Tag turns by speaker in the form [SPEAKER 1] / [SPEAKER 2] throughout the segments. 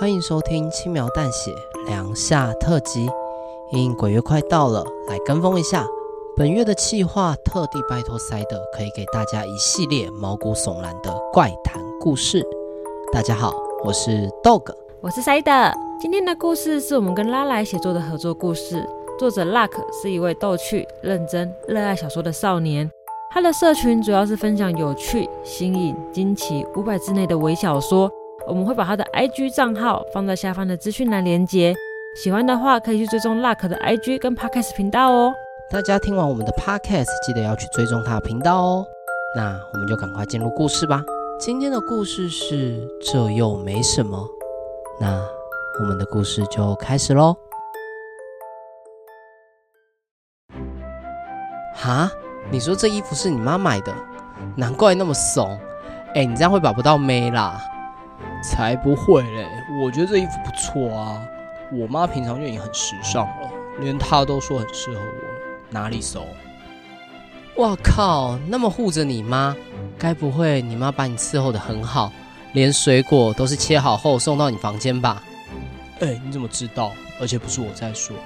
[SPEAKER 1] 欢迎收听轻描淡写凉夏特辑。因鬼月快到了，来跟风一下。本月的企划特地拜托塞德，可以给大家一系列毛骨悚然的怪谈故事。大家好，我是 Dog，
[SPEAKER 2] 我是塞德。今天的故事是我们跟拉莱写作的合作故事，作者 Luck 是一位逗趣、认真、热爱小说的少年。他的社群主要是分享有趣、新颖、惊奇、五百字内的微小说。我们会把他的 IG 账号放在下方的资讯栏连接，喜欢的话可以去追踪 Luck 的 IG 跟 Podcast 频道哦。
[SPEAKER 1] 大家听完我们的 Podcast，记得要去追踪他的频道哦。那我们就赶快进入故事吧。今天的故事是这又没什么。那我们的故事就开始喽。哈？你说这衣服是你妈买的？难怪那么怂。哎，你这样会把不到妹啦。才不会嘞！我觉得这衣服不错啊。我妈平常就已经很时尚了，连她都说很适合我，哪里怂？哇靠！那么护着你妈，该不会你妈把你伺候得很好，连水果都是切好后送到你房间吧？哎，你怎么知道？而且不是我在说，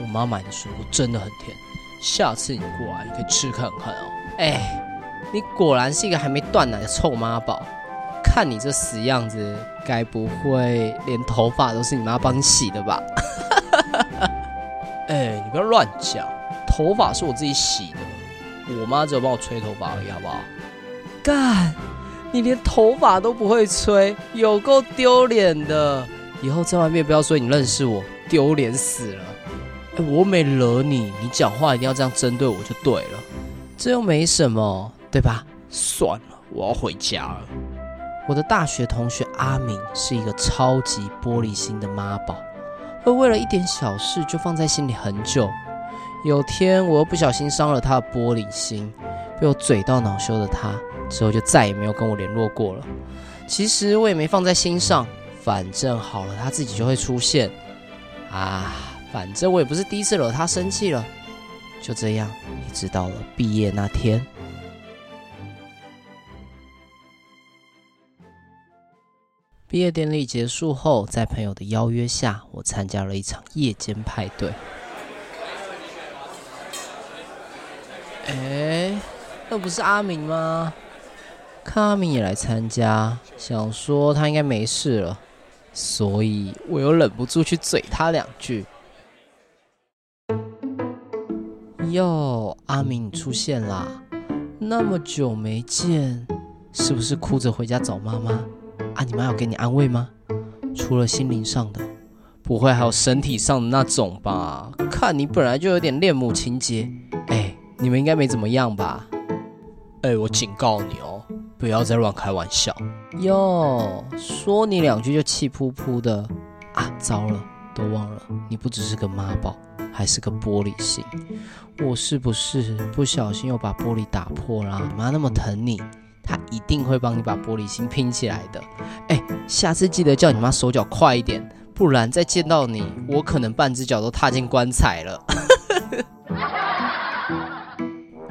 [SPEAKER 1] 我妈买的水果真的很甜。下次你过来，你可以吃看看哦。哎，你果然是一个还没断奶的臭妈宝。看你这死样子，该不会连头发都是你妈帮你洗的吧？哎、你不要乱讲，头发是我自己洗的，我妈只有帮我吹头发而已，好不好？干，你连头发都不会吹，有够丢脸的！以后在外面不要说你认识我，丢脸死了！哎、欸，我没惹你，你讲话一定要这样针对我就对了，这又没什么，对吧？算了，我要回家了。我的大学同学阿明是一个超级玻璃心的妈宝，会为了一点小事就放在心里很久。有天我又不小心伤了他的玻璃心，被我嘴到恼羞的他之后就再也没有跟我联络过了。其实我也没放在心上，反正好了他自己就会出现。啊，反正我也不是第一次惹他生气了。就这样，一直到了毕业那天。毕业典礼结束后，在朋友的邀约下，我参加了一场夜间派对。哎，那不是阿明吗？看阿明也来参加，想说他应该没事了，所以我又忍不住去嘴他两句。哟，阿明你出现啦！那么久没见，是不是哭着回家找妈妈？啊！你妈有给你安慰吗？除了心灵上的，不会还有身体上的那种吧？看你本来就有点恋母情节。哎，你们应该没怎么样吧？哎，我警告你哦，不要再乱开玩笑。哟，说你两句就气扑扑的啊！糟了，都忘了，你不只是个妈宝，还是个玻璃心。我是不是不小心又把玻璃打破了？你妈那么疼你。他一定会帮你把玻璃心拼起来的。哎，下次记得叫你妈手脚快一点，不然再见到你，我可能半只脚都踏进棺材了。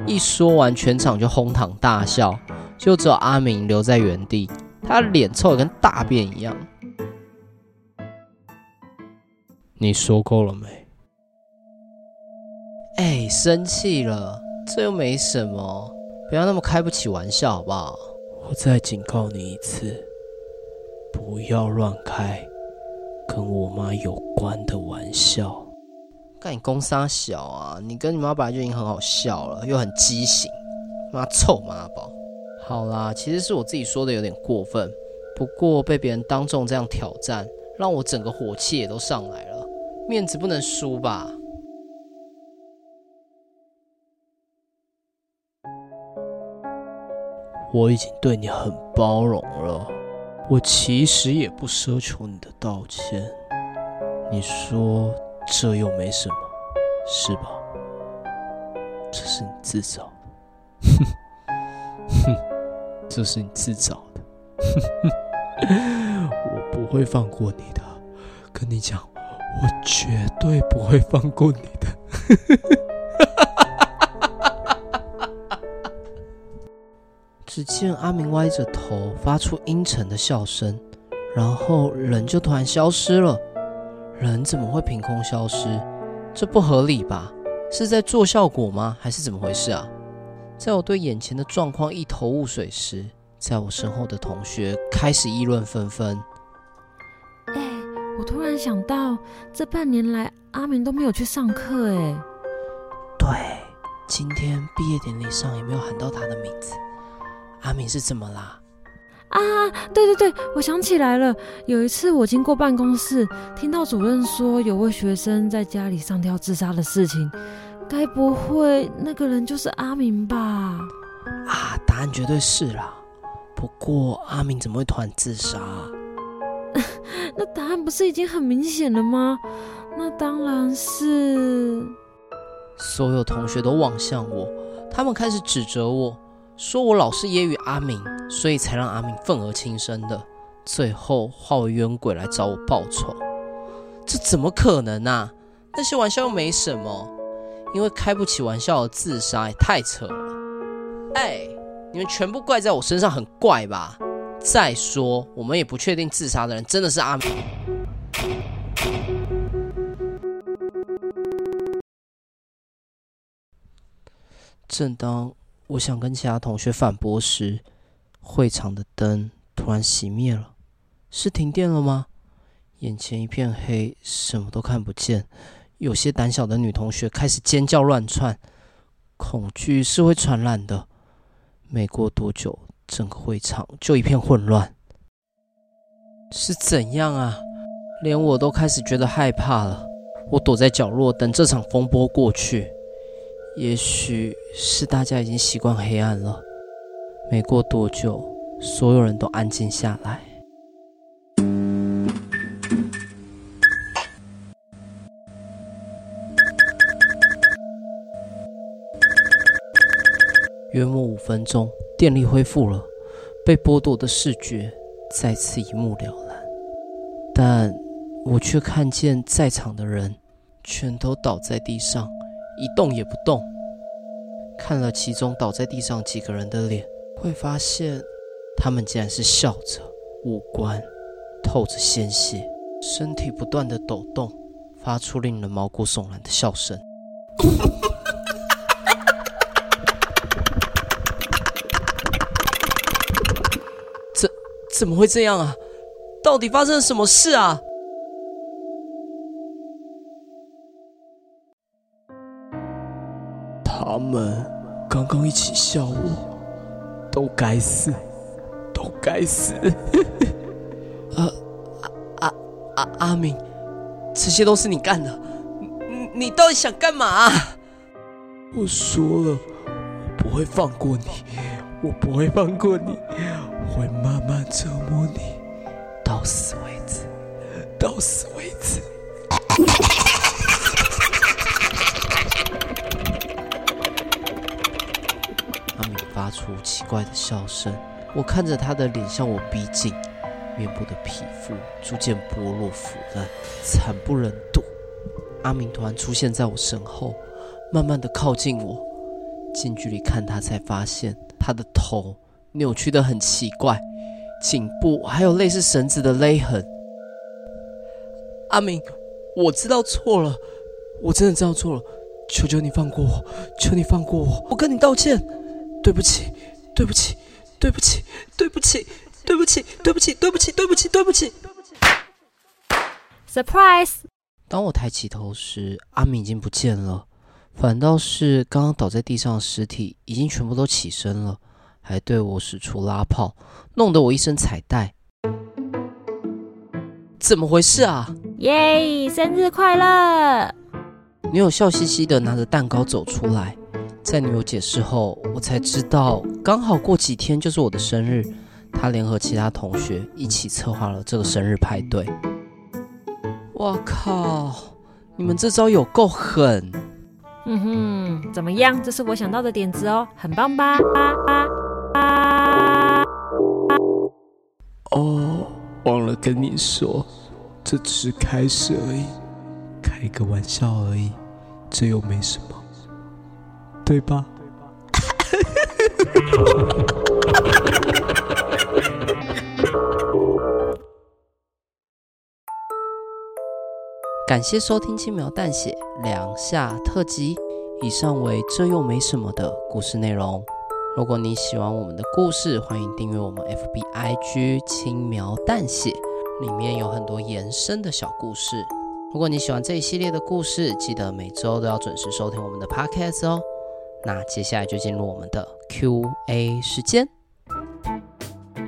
[SPEAKER 1] 一说完，全场就哄堂大笑，就只有阿明留在原地，他脸臭得跟大便一样。你说够了没？哎，生气了，这又没什么。不要那么开不起玩笑，好不好？我再警告你一次，不要乱开跟我妈有关的玩笑。干你公杀小啊！你跟你妈本来就已经很好笑了，又很畸形，妈臭妈宝。好啦，其实是我自己说的有点过分，不过被别人当众这样挑战，让我整个火气也都上来了，面子不能输吧。我已经对你很包容了，我其实也不奢求你的道歉。你说这又没什么，是吧？这是你自找的，哼哼，这是你自找的，哼哼，我不会放过你的，跟你讲，我绝对不会放过你的，只见阿明歪着头，发出阴沉的笑声，然后人就突然消失了。人怎么会凭空消失？这不合理吧？是在做效果吗？还是怎么回事啊？在我对眼前的状况一头雾水时，在我身后的同学开始议论纷纷。
[SPEAKER 2] 哎，我突然想到，这半年来阿明都没有去上课。哎，
[SPEAKER 1] 对，今天毕业典礼上也没有喊到他的名字。阿明是怎么啦？
[SPEAKER 2] 啊，对对对，我想起来了。有一次我经过办公室，听到主任说有位学生在家里上吊自杀的事情。该不会那个人就是阿明吧？
[SPEAKER 1] 啊，答案绝对是啦。不过阿明怎么会突然自杀？
[SPEAKER 2] 那答案不是已经很明显了吗？那当然是。
[SPEAKER 1] 所有同学都望向我，他们开始指责我，说我老是揶揄阿明，所以才让阿明愤而轻生的。最后化为冤鬼来找我报仇。这怎么可能啊？那些玩笑又没什么。因为开不起玩笑而自杀也太扯了！哎，你们全部怪在我身上，很怪吧？再说，我们也不确定自杀的人真的是阿明。正当我想跟其他同学反驳时，会场的灯突然熄灭了。是停电了吗？眼前一片黑，什么都看不见。有些胆小的女同学开始尖叫乱窜，恐惧是会传染的。没过多久，整个会场就一片混乱。是怎样啊？连我都开始觉得害怕了。我躲在角落，等这场风波过去。也许是大家已经习惯黑暗了。没过多久，所有人都安静下来。约莫五分钟，电力恢复了，被剥夺的视觉再次一目了然。但我却看见在场的人全都倒在地上，一动也不动。看了其中倒在地上几个人的脸，会发现他们竟然是笑着，五官透着鲜血，身体不断的抖动，发出令人毛骨悚然的笑声。怎怎么会这样啊？到底发生了什么事啊？他们刚刚一起笑我，都该死，都该死！呃，阿阿阿阿明，这些都是你干的，你你到底想干嘛？我说了，我不会放过你，我不会放过你。会慢慢折磨你，到死为止，到死为止。发出奇怪的笑声，我看着他的脸向我逼近，面部的皮肤逐渐剥落腐烂，惨不忍睹。阿明突然出现在我身后，慢慢的靠近我，近距离看他才发现他的头。扭曲得很奇怪，颈部还有类似绳子的勒痕。阿明，我知道错了，我真的知道错了，求求你放过我，求你放过我，我跟你道歉，对不起，对不起，对不起，对不起，对不起，对不起，对不起，对不起，对不起，对不起。
[SPEAKER 2] Surprise！
[SPEAKER 1] 当我抬起头时，阿明已经不见了，反倒是刚刚倒在地上的尸体已经全部都起身了。还对我使出拉炮，弄得我一身彩带。怎么回事啊？
[SPEAKER 2] 耶！生日快乐！
[SPEAKER 1] 女友笑嘻嘻的拿着蛋糕走出来，在女友解释后，我才知道刚好过几天就是我的生日。她联合其他同学一起策划了这个生日派对。我靠！你们这招有够狠！
[SPEAKER 2] 嗯哼，怎么样？这是我想到的点子哦，很棒吧？
[SPEAKER 1] 哦，忘了跟你说，这只是开始而已，开个玩笑而已，这又没什么，对吧？感谢收听轻描淡血两下特辑。以上为这又没什么的故事内容。如果你喜欢我们的故事，欢迎订阅我们 FBIG 轻描淡血，里面有很多延伸的小故事。如果你喜欢这一系列的故事，记得每周都要准时收听我们的 Podcast 哦。那接下来就进入我们的 Q&A 时间。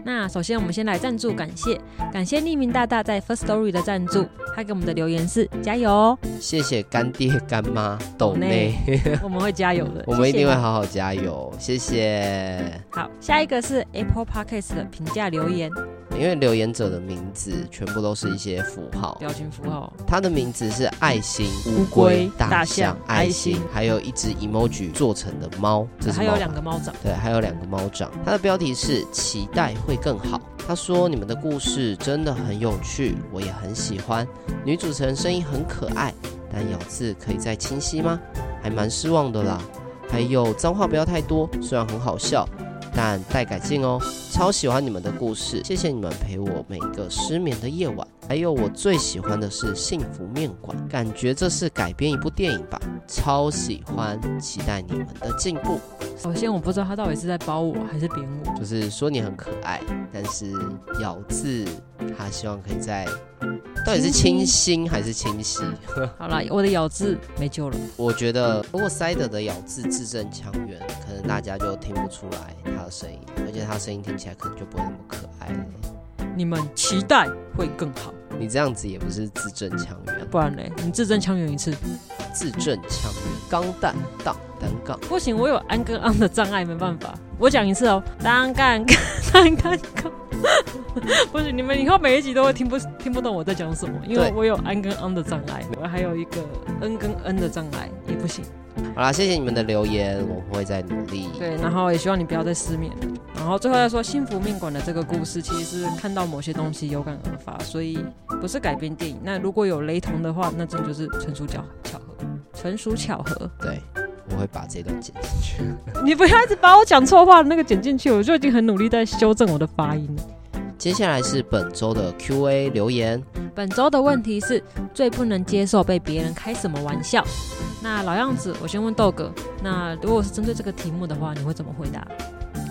[SPEAKER 2] 那首先，我们先来赞助，感谢感谢匿名大大在 First Story 的赞助，他给我们的留言是加油哦，
[SPEAKER 1] 谢谢干爹干妈抖内，
[SPEAKER 2] 我们会加油的，
[SPEAKER 1] 我们一定会好好加油，谢谢。
[SPEAKER 2] 好，下一个是 Apple Podcast 的评价留言。
[SPEAKER 1] 因为留言者的名字全部都是一些符号，
[SPEAKER 2] 表情符号。
[SPEAKER 1] 他的名字是爱心、乌龟、大象、爱心，还有一只 emoji 做成的猫。这是猫。还有两个猫掌。对，还有两个猫掌。他的标题是期待会更好。他说你们的故事真的很有趣，我也很喜欢。女主持人声音很可爱，但咬字可以再清晰吗？还蛮失望的啦。还有脏话不要太多，虽然很好笑。但待改进哦，超喜欢你们的故事，谢谢你们陪我每一个失眠的夜晚。还有我最喜欢的是幸福面馆，感觉这是改编一部电影吧，超喜欢，期待你们的进步。
[SPEAKER 2] 首先我不知道他到底是在包我还是贬我，
[SPEAKER 1] 就是说你很可爱，但是咬字他希望可以在。到底是清新还是清晰？
[SPEAKER 2] 好了，我的咬字没救了。
[SPEAKER 1] 我觉得如果塞德的咬字字正腔圆，可能大家就听不出来他的声音，而且他声音听起来可能就不会那么可爱了。
[SPEAKER 2] 你们期待会更好。
[SPEAKER 1] 你这样子也不是字正腔圆，
[SPEAKER 2] 不然嘞？你字正腔圆一次。
[SPEAKER 1] 字正腔圆，钢蛋荡单杠。
[SPEAKER 2] 不行，我有安跟昂的障碍，没办法。我讲一次哦，单杠单杠杠。不是，你们以后每一集都会听不听不懂我在讲什么，因为我有安跟昂的障碍，我还有一个 n 跟 n 的障碍也不行。
[SPEAKER 1] 好啦，谢谢你们的留言，我会再努力。
[SPEAKER 2] 对，然后也希望你不要再失眠。然后最后再说幸福面馆的这个故事，其实是看到某些东西有感而发，所以不是改编电影。那如果有雷同的话，那真就是纯属巧巧合，纯属巧合。
[SPEAKER 1] 对。我会把这段剪进去。
[SPEAKER 2] 你不要一直把我讲错话的那个剪进去，我就已经很努力在修正我的发音。
[SPEAKER 1] 接下来是本周的 Q&A 留言。
[SPEAKER 2] 本周的问题是最不能接受被别人开什么玩笑？那老样子，我先问豆哥。那如果是针对这个题目的话，你会怎么回答？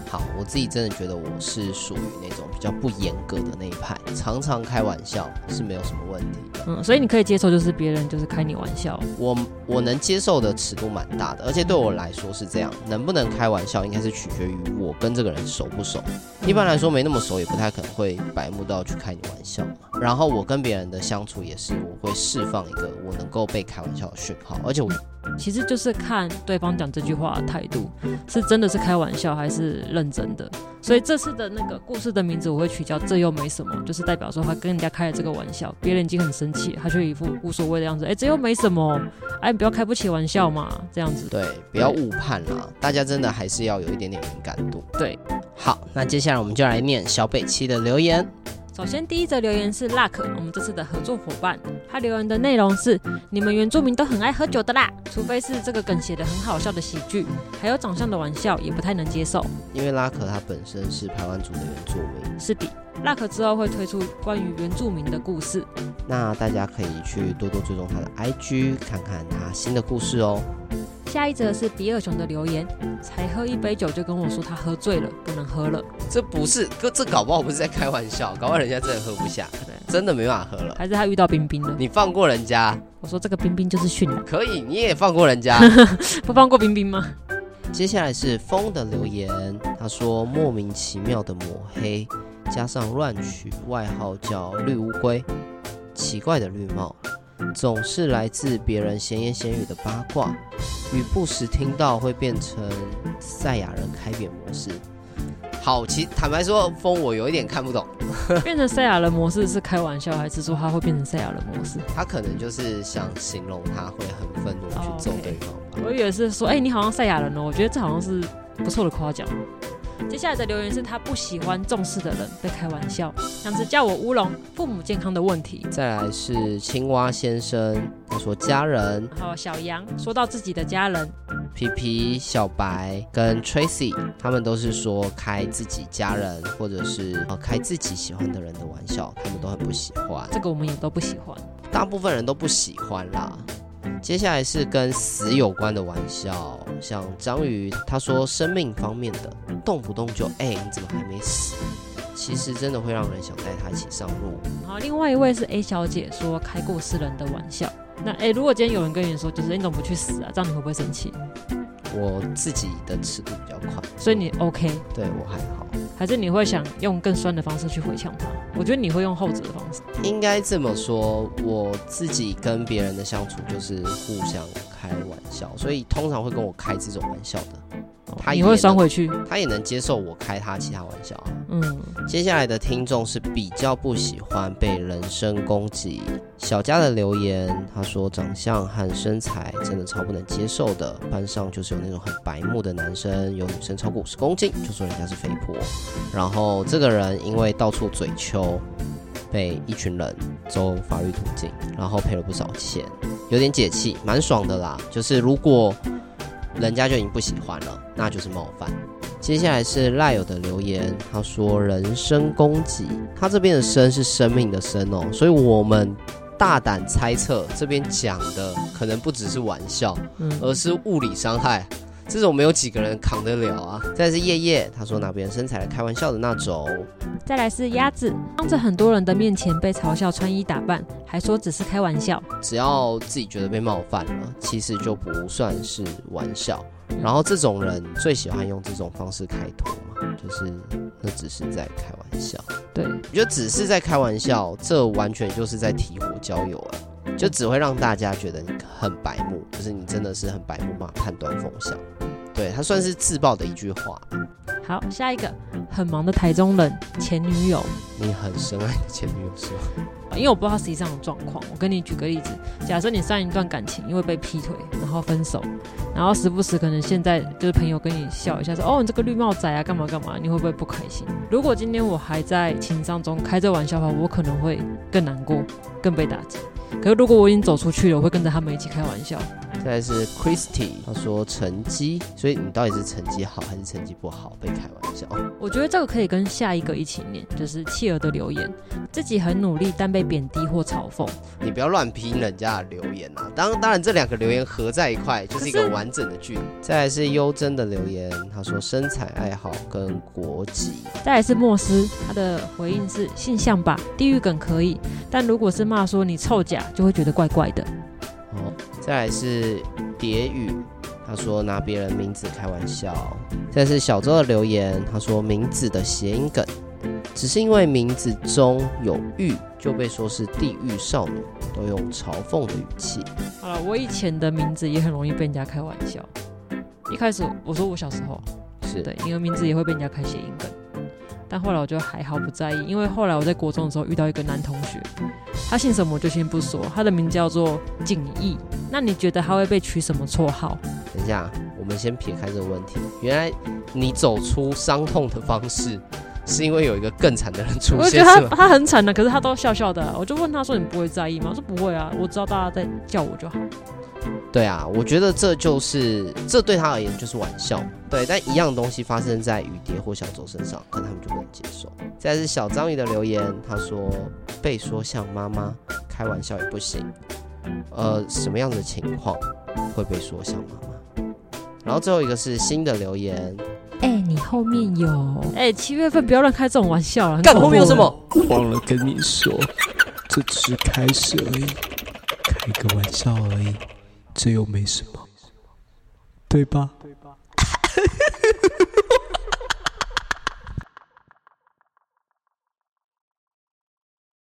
[SPEAKER 1] 好，我自己真的觉得我是属于那种比较不严格的那一派，常常开玩笑是没有什么问题的。
[SPEAKER 2] 嗯，所以你可以接受，就是别人就是开你玩笑。
[SPEAKER 1] 我我能接受的尺度蛮大的，而且对我来说是这样，能不能开玩笑应该是取决于我跟这个人熟不熟。一般来说没那么熟，也不太可能会白目到去开你玩笑嘛。然后我跟别人的相处也是，我会释放一个我能够被开玩笑的讯号，而且我。
[SPEAKER 2] 其实就是看对方讲这句话的态度，是真的是开玩笑还是认真的。所以这次的那个故事的名字我会取叫“这又没什么”，就是代表说他跟人家开了这个玩笑，别人已经很生气，他却一副无所谓的样子。哎，这又没什么，哎，你不要开不起玩笑嘛，这样子。
[SPEAKER 1] 对，不要误判啦，大家真的还是要有一点点敏感度。
[SPEAKER 2] 对，
[SPEAKER 1] 好，那接下来我们就来念小北七的留言。
[SPEAKER 2] 首先，第一则留言是 Luck，我们这次的合作伙伴。他留言的内容是：你们原住民都很爱喝酒的啦，除非是这个梗写得很好笑的喜剧，还有长相的玩笑也不太能接受。
[SPEAKER 1] 因为 Luck 他本身是排湾族的原住民。
[SPEAKER 2] 是的，Luck 之后会推出关于原住民的故事，
[SPEAKER 1] 那大家可以去多多追踪他的 IG，看看他新的故事哦。
[SPEAKER 2] 下一则是比尔熊的留言，才喝一杯酒就跟我说他喝醉了，不能喝了。
[SPEAKER 1] 这不是，哥，这搞不好不是在开玩笑，搞不好人家真的喝不下，真的没办法喝了。
[SPEAKER 2] 还是他遇到冰冰了？
[SPEAKER 1] 你放过人家？
[SPEAKER 2] 我说这个冰冰就是驯良。
[SPEAKER 1] 可以，你也放过人家？
[SPEAKER 2] 不放过冰冰吗？
[SPEAKER 1] 接下来是风的留言，他说莫名其妙的抹黑，加上乱取外号叫绿乌龟，奇怪的绿帽。总是来自别人闲言闲语的八卦，与不时听到会变成赛亚人开扁模式。好，其坦白说，风我有一点看不懂。
[SPEAKER 2] 变成赛亚人模式是开玩笑，还是说他会变成赛亚人模式？
[SPEAKER 1] 他可能就是想形容他会很愤怒去揍对方。
[SPEAKER 2] Oh, okay. 我以为是说，哎、欸，你好像赛亚人哦。我觉得这好像是不错的夸奖。接下来的留言是他不喜欢重视的人被开玩笑，像是叫我乌龙，父母健康的问题。
[SPEAKER 1] 再来是青蛙先生，他说家人。
[SPEAKER 2] 然后小杨说到自己的家人，
[SPEAKER 1] 皮皮、小白跟 Tracy，他们都是说开自己家人或者是呃开自己喜欢的人的玩笑，他们都很不喜欢。
[SPEAKER 2] 这个我们也都不喜欢。
[SPEAKER 1] 大部分人都不喜欢啦。接下来是跟死有关的玩笑，像章鱼他说生命方面的，动不动就哎、欸、你怎么还没死？其实真的会让人想带他一起上路。
[SPEAKER 2] 好，另外一位是 A 小姐说开过世人的玩笑。那哎、欸，如果今天有人跟你说，就是你怎么不去死啊？这样你会不会生气？
[SPEAKER 1] 我自己的尺度比较宽，
[SPEAKER 2] 所以你 OK？
[SPEAKER 1] 对我还好。
[SPEAKER 2] 还是你会想用更酸的方式去回呛他？我觉得你会用后者的方式。
[SPEAKER 1] 应该这么说，我自己跟别人的相处就是互相开玩笑，所以通常会跟我开这种玩笑的。他也
[SPEAKER 2] 你会酸回去，
[SPEAKER 1] 他也能接受我开他其他玩笑啊。
[SPEAKER 2] 嗯，
[SPEAKER 1] 接下来的听众是比较不喜欢被人身攻击。小佳的留言，他说长相和身材真的超不能接受的，班上就是有那种很白目的男生，有女生超过五十公斤就说人家是肥婆。然后这个人因为到处嘴秋，被一群人走法律途径，然后赔了不少钱，有点解气，蛮爽的啦。就是如果。人家就已经不喜欢了，那就是冒犯。接下来是赖友的留言，他说人身攻击，他这边的身是生命的身哦，所以我们大胆猜测，这边讲的可能不只是玩笑，而是物理伤害。这种没有几个人扛得了啊！再来是夜夜，他说拿别人身材来开玩笑的那种。
[SPEAKER 2] 再来是鸭子，当着很多人的面前被嘲笑穿衣打扮，还说只是开玩笑。
[SPEAKER 1] 只要自己觉得被冒犯了，其实就不算是玩笑。然后这种人最喜欢用这种方式开脱嘛，就是那只是在开玩笑。
[SPEAKER 2] 对，
[SPEAKER 1] 我觉得只是在开玩笑，这完全就是在提火浇油啊。就只会让大家觉得你很白目，就是你真的是很白目嘛，判断风向。对，他算是自爆的一句话。
[SPEAKER 2] 好，下一个很忙的台中人前女友，
[SPEAKER 1] 你很深爱的前女友是吗？
[SPEAKER 2] 因为我不知道实际上的状况。我跟你举个例子，假设你上一段感情因为被劈腿，然后分手，然后时不时可能现在就是朋友跟你笑一下说，说哦你这个绿帽仔啊，干嘛干嘛，你会不会不开心？如果今天我还在情伤中开这玩笑的话，我可能会更难过，更被打击。可是如果我已经走出去了，我会跟着他们一起开玩笑。
[SPEAKER 1] 再来是 Christy，他说成绩，所以你到底是成绩好还是成绩不好被开玩笑？
[SPEAKER 2] 我觉得这个可以跟下一个一起念，就是企鹅的留言，自己很努力但被贬低或嘲讽。
[SPEAKER 1] 你不要乱拼人家的留言啊！当当然这两个留言合在一块就是一个完整的句。再来是优真的留言，他说身材爱好跟国籍。
[SPEAKER 2] 再来是莫斯，他的回应是性向吧，地狱梗可以，但如果是骂说你臭假，就会觉得怪怪的。
[SPEAKER 1] 哦，再来是蝶语，他说拿别人名字开玩笑。再来是小周的留言，他说名字的谐音梗，只是因为名字中有玉，就被说是地狱少女，都用嘲讽的语气。
[SPEAKER 2] 好了，我以前的名字也很容易被人家开玩笑。一开始我说我小时候是对，因为名字也会被人家开谐音梗。但后来我就还好不在意，因为后来我在国中的时候遇到一个男同学，他姓什么我就先不说，他的名字叫做景逸。那你觉得他会被取什么绰号？
[SPEAKER 1] 等一下，我们先撇开这个问题。原来你走出伤痛的方式，是因为有一个更惨的人出现。我觉得
[SPEAKER 2] 他他很惨的，可是他都笑笑的。我就问他说：“你不会在意吗？”我说：“不会啊，我知道大家在叫我就好。”
[SPEAKER 1] 对啊，我觉得这就是这对他而言就是玩笑，对。但一样东西发生在雨蝶或小周身上，可能他们就不能接受。再是小章鱼的留言，他说被说像妈妈，开玩笑也不行。呃，什么样的情况会被说像妈妈？然后最后一个是新的留言，
[SPEAKER 2] 哎、欸，你后面有哎，七月份不要乱开这种玩笑了。
[SPEAKER 1] 干后面有什么？
[SPEAKER 3] 忘了跟你说，这只是开始而已，开个玩笑而已。这又没什么，对吧？